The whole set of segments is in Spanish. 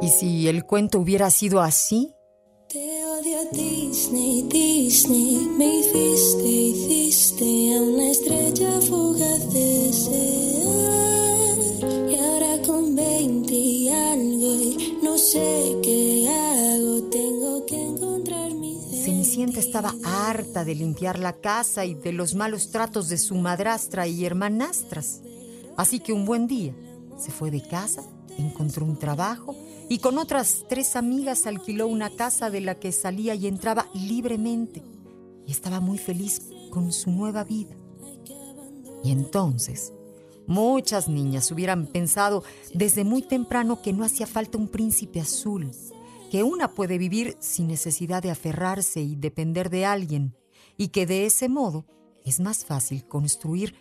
¿Y si el cuento hubiera sido así? Te odio Disney, Disney, me hiciste, hiciste a una estrella fugaz de ser. Y ahora con 20 y algo y no sé qué hago, tengo que encontrar mi Cenicienta estaba harta de limpiar la casa y de los malos tratos de su madrastra y hermanastras. Así que un buen día se fue de casa, encontró un trabajo y con otras tres amigas alquiló una casa de la que salía y entraba libremente y estaba muy feliz con su nueva vida. Y entonces, muchas niñas hubieran pensado desde muy temprano que no hacía falta un príncipe azul, que una puede vivir sin necesidad de aferrarse y depender de alguien, y que de ese modo es más fácil construir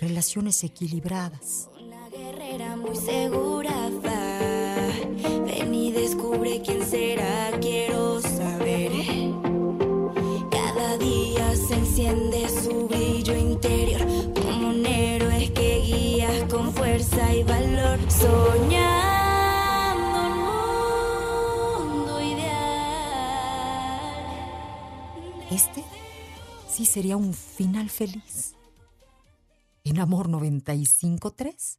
relaciones equilibradas. Guerrera muy segura. Ven y descubre quién será, quiero saber. Cada día se enciende su brillo interior. Como un héroe que guía con fuerza y valor. Ideal. Este sí sería un final feliz. En Amor 95.3,